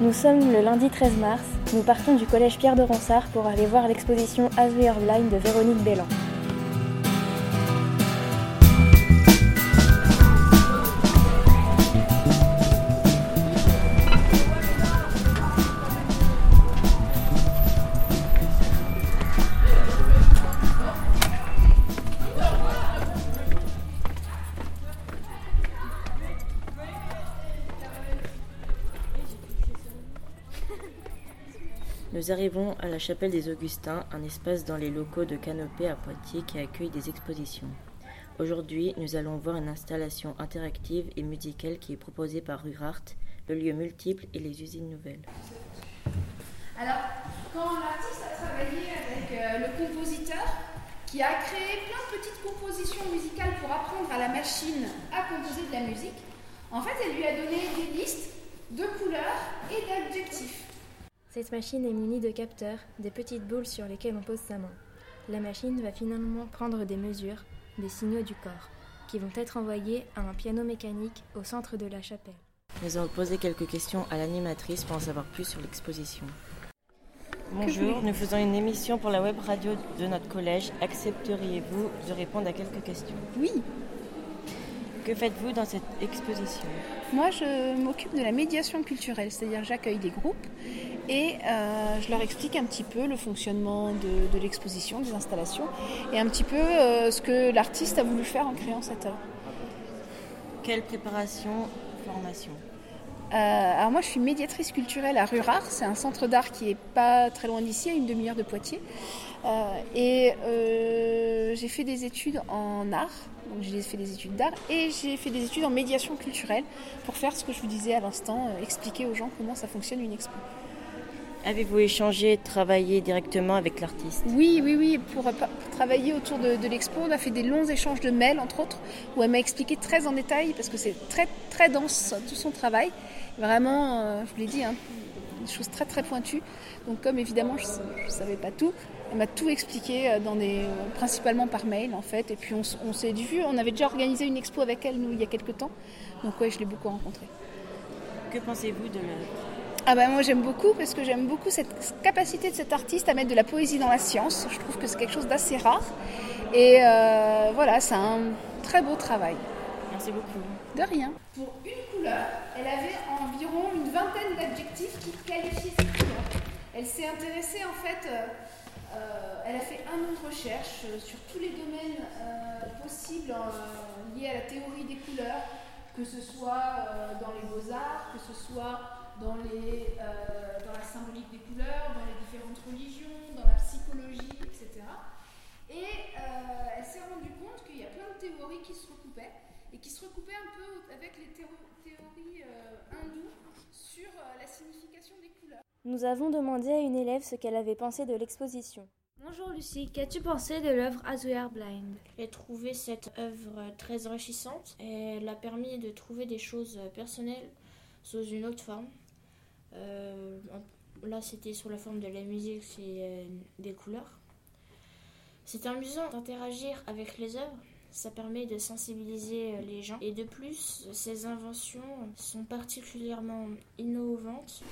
Nous sommes le lundi 13 mars. Nous partons du collège Pierre de Ronsard pour aller voir l'exposition As We Are de Véronique Bellan. Nous arrivons à la chapelle des Augustins, un espace dans les locaux de Canopée à Poitiers qui accueille des expositions. Aujourd'hui, nous allons voir une installation interactive et musicale qui est proposée par Rurart, le lieu multiple et les usines nouvelles. Alors, quand l'artiste a travaillé avec euh, le compositeur, qui a créé plein de petites compositions musicales pour apprendre à la machine à composer de la musique, en fait, elle lui a donné des listes de couleurs et d'adjectifs. Cette machine est munie de capteurs, des petites boules sur lesquelles on pose sa main. La machine va finalement prendre des mesures, des signaux du corps, qui vont être envoyés à un piano mécanique au centre de la chapelle. Nous allons poser quelques questions à l'animatrice pour en savoir plus sur l'exposition. Bonjour, nous faisons une émission pour la web radio de notre collège. Accepteriez-vous de répondre à quelques questions? Oui, Que faites-vous dans cette exposition? Moi je m'occupe de la médiation culturelle, c'est-à-dire j'accueille des groupes et euh, je leur explique un petit peu le fonctionnement de, de l'exposition, des installations et un petit peu euh, ce que l'artiste a voulu faire en créant cette œuvre. Quelle préparation, formation? Euh, alors moi je suis médiatrice culturelle à Rurart, c'est un centre d'art qui est pas très loin d'ici, à une demi-heure de Poitiers. Et j'ai fait des études en art, donc j'ai fait des études d'art, et j'ai fait des études en médiation culturelle pour faire ce que je vous disais à l'instant, euh, expliquer aux gens comment ça fonctionne une expo. Avez-vous échangé, travaillé directement avec l'artiste? Oui, oui, oui, pour, pour travailler autour de, de l'expo, on a fait des longs échanges de mails, entre autres, où elle m'a expliqué très en détail, parce que c'est très, très dense tout son travail. Vraiment, euh, je vous l'ai dit, hein, des choses très, très pointues. Donc comme évidemment, je ne savais pas tout, elle m'a tout expliqué, euh, dans des, euh, principalement par mail en fait. Et puis on, s'est vu, on avait déjà organisé une expo avec elle, nous, il y a quelques temps. Donc ouais, je l'ai beaucoup rencontrée. Que pensez-vous de l'œuvre Ah bah moi j'aime beaucoup parce que j'aime beaucoup cette capacité de cet artiste à mettre de la poésie dans la science. Je trouve que c'est quelque chose d'assez rare. Et euh, voilà, c'est un très beau travail. Merci beaucoup. De rien. Pour une couleur, elle avait environ une vingtaine d'adjectifs qui qualifiaient cette couleur. Elle s'est intéressée en fait, euh, elle a fait un an de recherche euh, sur tous les domaines euh, possibles euh, liés à la théorie des couleurs, que ce soit euh, dans les beaux-arts, que ce soit dans, les, euh, dans la symbolique des couleurs, dans les différentes religions, dans la psychologie, etc. Et euh, elle s'est rendue compte qu'il y a plein de théories qui se recoupaient et qui se recoupaient un peu avec les théo- théories euh, hindoues sur euh, la signification des couleurs. Nous avons demandé à une élève ce qu'elle avait pensé de l'exposition. Bonjour Lucie, qu'as-tu pensé de l'œuvre As We Are Blind? J'ai trouvé cette œuvre très enrichissante et elle a permis de trouver des choses personnelles sous une autre forme. Euh, là, c'était sous la forme de la musique et euh, des couleurs. C'est amusant d'interagir avec les œuvres. Ça permet de sensibiliser euh, les gens. Et de plus, ces inventions sont particulièrement innovantes.